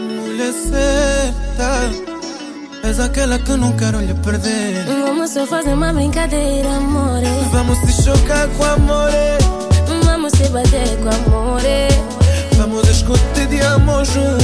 Mulher certa És aquela que não quero lhe perder. Vamos só fazer uma brincadeira, amore Vamos se chocar com amore Vamos se bater com amore Vamos discutir de amor junto.